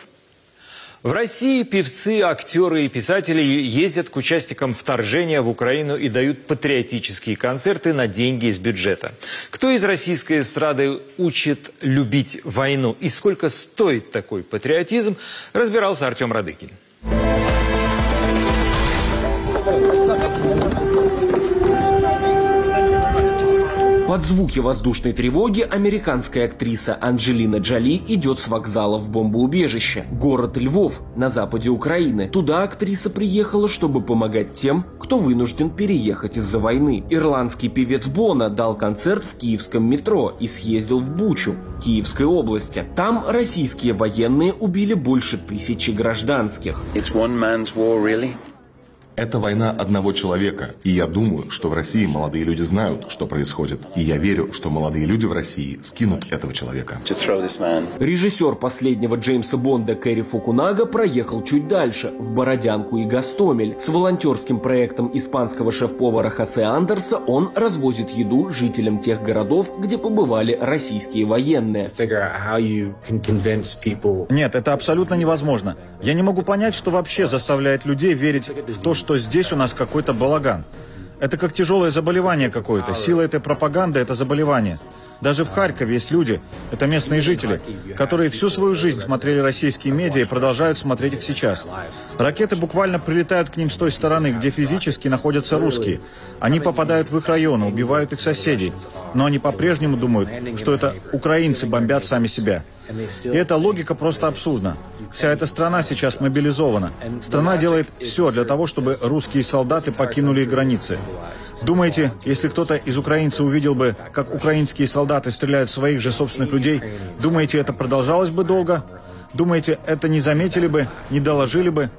В России певцы, актеры и писатели ездят к участникам вторжения в Украину и дают патриотические концерты на деньги из бюджета. Кто из российской эстрады учит любить войну и сколько стоит такой патриотизм, разбирался Артем Радыкин. Под звуки воздушной тревоги американская актриса Анджелина Джоли идет с вокзала в бомбоубежище. Город Львов на западе Украины. Туда актриса приехала, чтобы помогать тем, кто вынужден переехать из-за войны. Ирландский певец Бона дал концерт в киевском метро и съездил в Бучу, Киевской области. Там российские военные убили больше тысячи гражданских. It's one man's war, really? Это война одного человека, и я думаю, что в России молодые люди знают, что происходит. И я верю, что молодые люди в России скинут этого человека. Режиссер последнего Джеймса Бонда Кэрри Фукунага проехал чуть дальше, в Бородянку и Гастомель. С волонтерским проектом испанского шеф-повара Хосе Андерса он развозит еду жителям тех городов, где побывали российские военные. Нет, это абсолютно невозможно. Я не могу понять, что вообще заставляет людей верить в то, что здесь у нас какой-то балаган. Это как тяжелое заболевание какое-то. Сила этой пропаганды – это заболевание. Даже в Харькове есть люди, это местные жители, которые всю свою жизнь смотрели российские медиа и продолжают смотреть их сейчас. Ракеты буквально прилетают к ним с той стороны, где физически находятся русские. Они попадают в их районы, убивают их соседей. но они по-прежнему думают, что это украинцы бомбят сами себя. И эта логика просто абсурдна. Вся эта страна сейчас мобилизована. Страна делает все для того, чтобы русские солдаты покинули границы. Думаете, если кто-то из украинцев увидел бы, как украинские солдаты стреляют в своих же собственных людей, думаете, это продолжалось бы долго? Думаете, это не заметили бы, не доложили бы?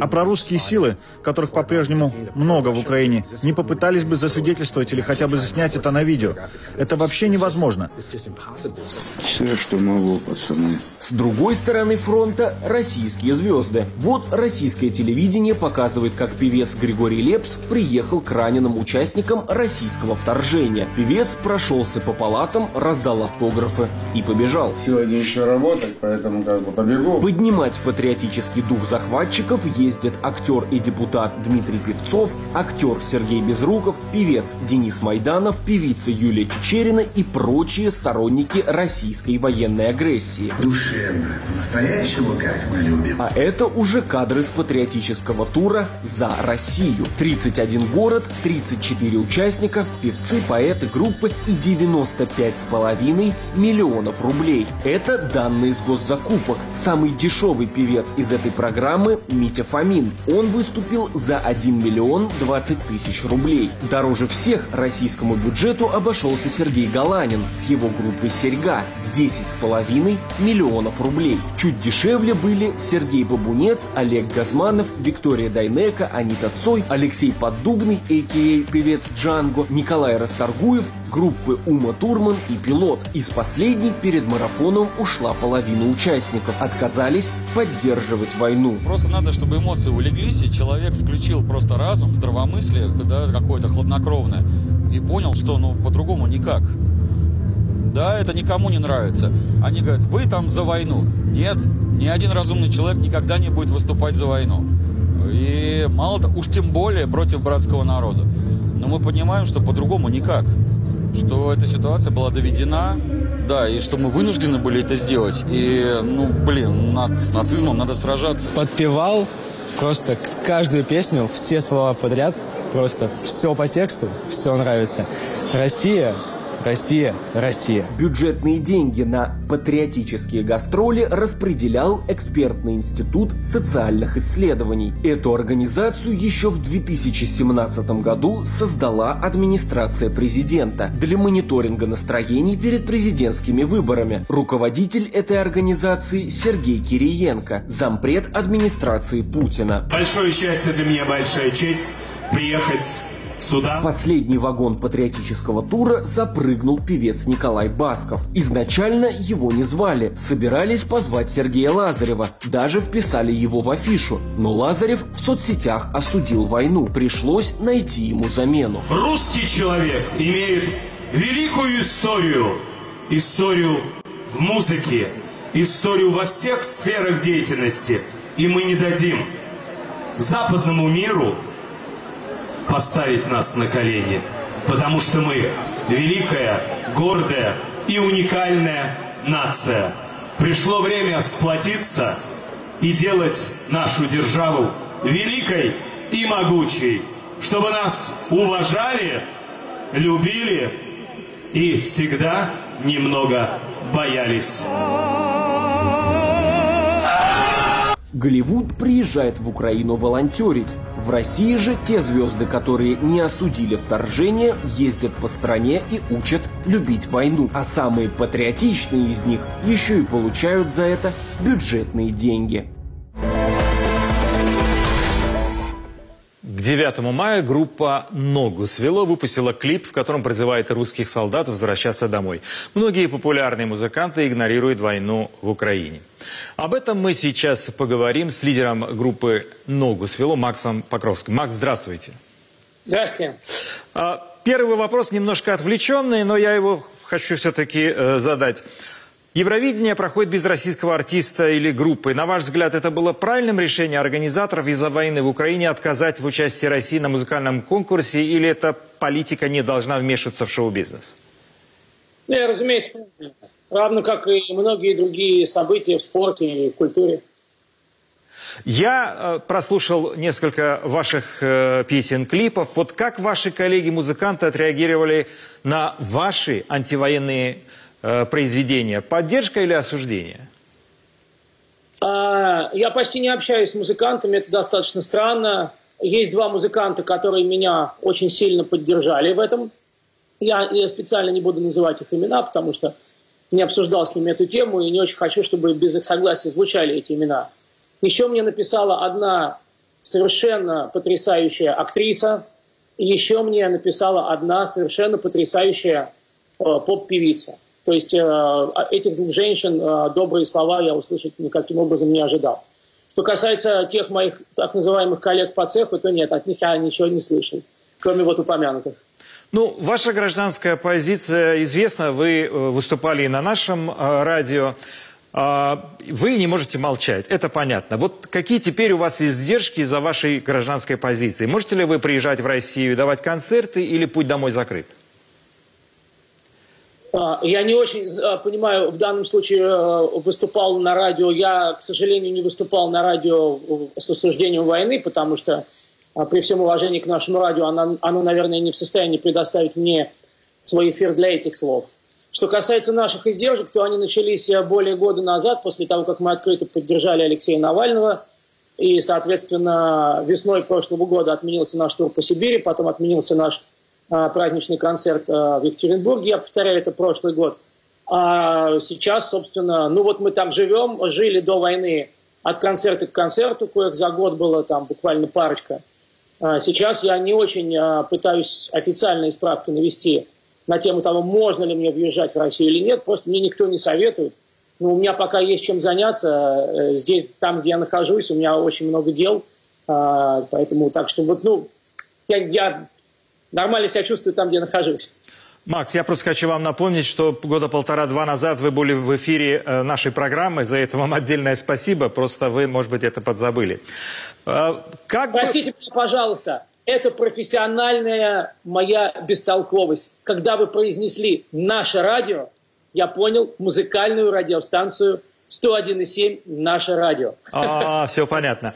А прорусские силы, которых по-прежнему много в Украине, не попытались бы засвидетельствовать или хотя бы заснять это на видео. Это вообще невозможно. Все, что могу, пацаны. С другой стороны фронта – российские звезды. Вот российское телевидение показывает, как певец Григорий Лепс приехал к раненым участникам российского вторжения. Певец прошелся по палатам, раздал автографы и побежал. Сегодня еще работать, поэтому как бы побегу. Поднимать патриотический дух захватчиков ездят актер и депутат Дмитрий Певцов, актер Сергей Безруков, певец Денис Майданов, певица Юлия Чечерина и прочие сторонники российской военной агрессии. Душевно, по-настоящему, как мы любим. А это уже кадры с патриотического тура «За Россию». 31 город, 34 участника, певцы, поэты, группы и 95,5 миллионов рублей. Это данные с госзакупок. Самый дешевый певец из этой программы – Митя Фомин. Он выступил за 1 миллион 20 тысяч рублей. Дороже всех российскому бюджету обошелся Сергей Галанин с его группой «Серьга» – 10,5 миллионов рублей. Чуть дешевле были Сергей Бабунец, Олег Газманов, Виктория Дайнека, Анита Цой, Алексей Поддубный, а.к.а. певец Джанго, Николай Расторгуев, группы Ума Турман и Пилот. Из последней перед марафоном ушла половина участников. Отказались поддерживать войну. Просто надо, чтобы эмоции улеглись, и человек включил просто разум, здравомыслие, да, какое-то хладнокровное, и понял, что ну по-другому никак. Да, это никому не нравится. Они говорят, вы там за войну. Нет, ни один разумный человек никогда не будет выступать за войну. И мало того, уж тем более против братского народа. Но мы понимаем, что по-другому никак. Что эта ситуация была доведена, да, и что мы вынуждены были это сделать. И, ну, блин, над, с нацизмом надо сражаться. Подпевал просто каждую песню, все слова подряд, просто все по тексту, все нравится. Россия, Россия, Россия. Бюджетные деньги на патриотические гастроли распределял экспертный институт социальных исследований. Эту организацию еще в 2017 году создала администрация президента для мониторинга настроений перед президентскими выборами. Руководитель этой организации Сергей Кириенко, зампред администрации Путина. Большое счастье для меня, большая честь приехать сюда. Последний вагон патриотического тура запрыгнул певец Николай Басков. Изначально его не звали, собирались позвать Сергея Лазарева, даже вписали его в афишу. Но Лазарев в соцсетях осудил войну, пришлось найти ему замену. Русский человек имеет великую историю. Историю в музыке, историю во всех сферах деятельности. И мы не дадим западному миру поставить нас на колени, потому что мы великая, гордая и уникальная нация. Пришло время сплотиться и делать нашу державу великой и могучей, чтобы нас уважали, любили и всегда немного боялись. Голливуд приезжает в Украину волонтерить. В России же те звезды, которые не осудили вторжение, ездят по стране и учат любить войну. А самые патриотичные из них еще и получают за это бюджетные деньги. 9 мая группа «Ногу свело» выпустила клип, в котором призывает русских солдат возвращаться домой. Многие популярные музыканты игнорируют войну в Украине. Об этом мы сейчас поговорим с лидером группы «Ногу свело» Максом Покровским. Макс, здравствуйте. Здравствуйте. А, Первый вопрос немножко отвлеченный, но я его хочу все-таки э, задать. Евровидение проходит без российского артиста или группы. На ваш взгляд, это было правильным решением организаторов из-за войны в Украине отказать в участии России на музыкальном конкурсе, или эта политика не должна вмешиваться в шоу-бизнес? Не, разумеется, правильно. равно как и многие другие события в спорте и в культуре. Я э, прослушал несколько ваших э, песен, клипов. Вот как ваши коллеги-музыканты отреагировали на ваши антивоенные произведения? Поддержка или осуждение? А, Я почти не общаюсь с музыкантами, это достаточно странно. Есть два музыканта, которые меня очень сильно поддержали в этом. Я, я специально не буду называть их имена, потому что не обсуждал с ними эту тему и не очень хочу, чтобы без их согласия звучали эти имена. Еще мне написала одна совершенно потрясающая актриса, еще мне написала одна совершенно потрясающая э, поп-певица. То есть э, этих двух женщин э, добрые слова я услышать никаким образом не ожидал. Что касается тех моих так называемых коллег по цеху, то нет, от них я ничего не слышал, кроме вот упомянутых. Ну, ваша гражданская позиция известна. Вы э, выступали и на нашем радио. А, Вы не можете молчать, это понятно. Вот какие теперь у вас издержки из-за вашей гражданской позиции? Можете ли вы приезжать в Россию, давать концерты или путь домой закрыт? А, Я не очень а, понимаю, в данном случае э, выступал на радио. Я, к сожалению, не выступал на радио с осуждением войны, потому что а, при всем уважении к нашему радио, оно, оно, наверное, не в состоянии предоставить мне свой эфир для этих слов. Что касается наших издержек, то они начались э, более года назад, после того, как мы открыто поддержали Алексея Навального. И, соответственно, весной прошлого года отменился наш тур по Сибири, потом отменился наш праздничный концерт а, в Екатеринбурге, я повторяю, это прошлый год. А сейчас, собственно, ну вот мы там живем, жили до войны от концерта к концерту, кое за год было там буквально парочка. А Сейчас я не очень а, пытаюсь официальные справки навести на тему того, можно ли мне въезжать в Россию или нет. Просто мне никто не советует. Но у меня пока есть чем заняться. Э, Здесь, там, где я нахожусь, у меня очень много дел. А, Поэтому так что вот, ну, я, я нормально себя чувствую там, где нахожусь. Макс, я просто хочу вам напомнить, что года полтора-два назад вы были в эфире э, нашей программы. За это вам отдельное спасибо. Просто вы, может быть, это подзабыли. Э, Как бы- Простите меня, пожалуйста, это профессиональная моя бестолковость. Когда вы произнесли «наше радио», я понял музыкальную радиостанцию 101,7 «Наше радио». А, все понятно.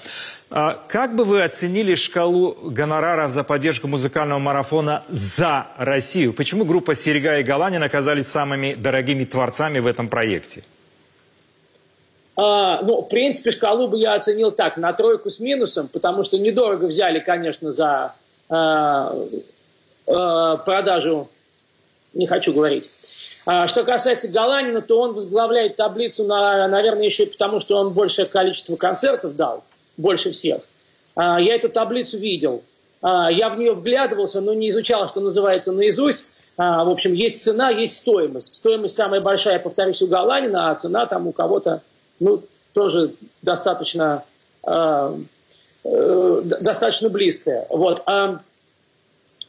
А Как бы вы оценили шкалу гонораров за поддержку музыкального марафона за Россию? Почему группа Серега и Галанин оказались самыми дорогими творцами в этом проекте? А, ну, в принципе, шкалу бы я оценил так, на тройку с минусом, потому что недорого взяли, конечно, за а, а, продажу, не хочу говорить. А, что касается Галанина, то он возглавляет таблицу, на, наверное, еще и потому, что он большее количество концертов дал, больше всех. А, я эту таблицу видел. А, я в нее вглядывался, но не изучал, что называется, наизусть. В общем, есть цена, есть стоимость. Стоимость самая большая, повторюсь, у Галанина, а цена там у кого-то, ну, тоже достаточно, э, достаточно близкая. Вот.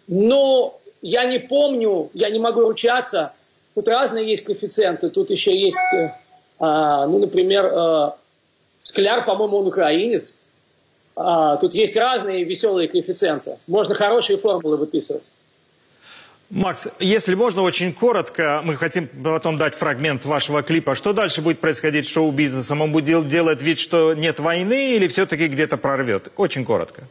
Но я не помню, я не могу ручаться. Тут разные есть коэффициенты. Тут еще есть, э, а, ну, например, э, Скляр, по-моему, он украинец. А, тут есть разные веселые коэффициенты. Можно хорошие формулы выписывать. Макс, если можно, очень коротко, мы хотим потом дать фрагмент вашего клипа. Что дальше будет происходить с шоу-бизнесом? Он будет дел- делать вид, что нет войны или все-таки где-то прорвет? Очень коротко.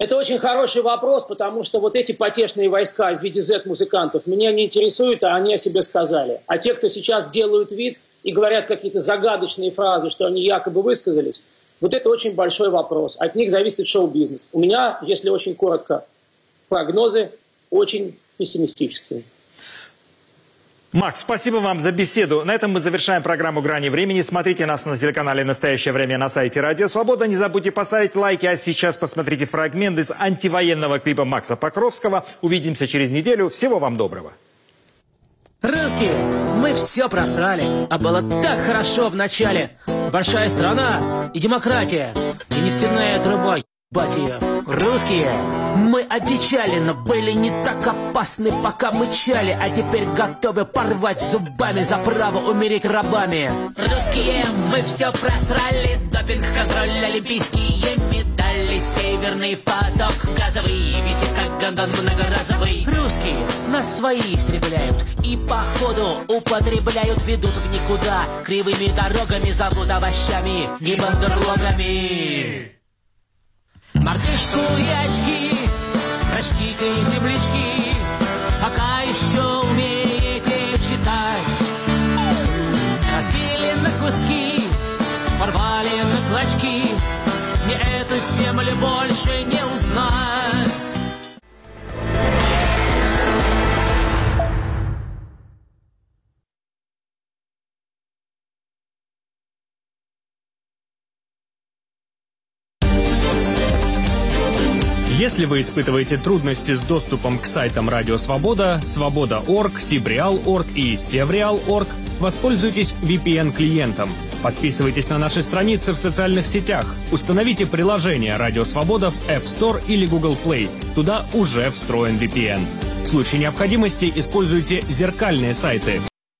Это очень хороший вопрос, потому что вот эти потешные войска в виде Z-музыкантов меня не интересуют, а они о себе сказали. А те, кто сейчас делают вид и говорят какие-то загадочные фразы, что они якобы высказались, вот это очень большой вопрос. От них зависит шоу-бизнес. У меня, если очень коротко, прогнозы очень пессимистические. Макс, спасибо вам за беседу. На этом мы завершаем программу «Грани времени». Смотрите нас на телеканале «Настоящее время» на сайте «Радио Свобода». Не забудьте поставить лайки. А сейчас посмотрите фрагмент из антивоенного клипа Макса Покровского. Увидимся через неделю. Всего вам доброго. Русские, мы все просрали, а было так хорошо в начале. Большая страна и демократия, и нефтяная труба, ебать ее. Русские, мы одичали, но были не так опасны, пока мычали, а теперь готовы порвать зубами за право умереть рабами. Русские, мы все просрали, допинг, контроль, олимпийские медали, северный поток газовый Висит как гондон многоразовый Русские нас свои истребляют И походу употребляют Ведут в никуда Кривыми дорогами зовут овощами И бандерлогами Мартышку и очки Простите, землячки Пока еще умеете читать. Разбили на куски Порвали на клочки Мне эту землю больше не узнать Если вы испытываете трудности с доступом к сайтам Радио Свобода, Свобода.орг, Сибреал.орг и Севреал.орг, воспользуйтесь VPN-клиентом. Подписывайтесь на наши страницы в социальных сетях. Установите приложение Радио Свобода в App Store или Google Play. Туда уже встроен VPN. В случае необходимости используйте зеркальные сайты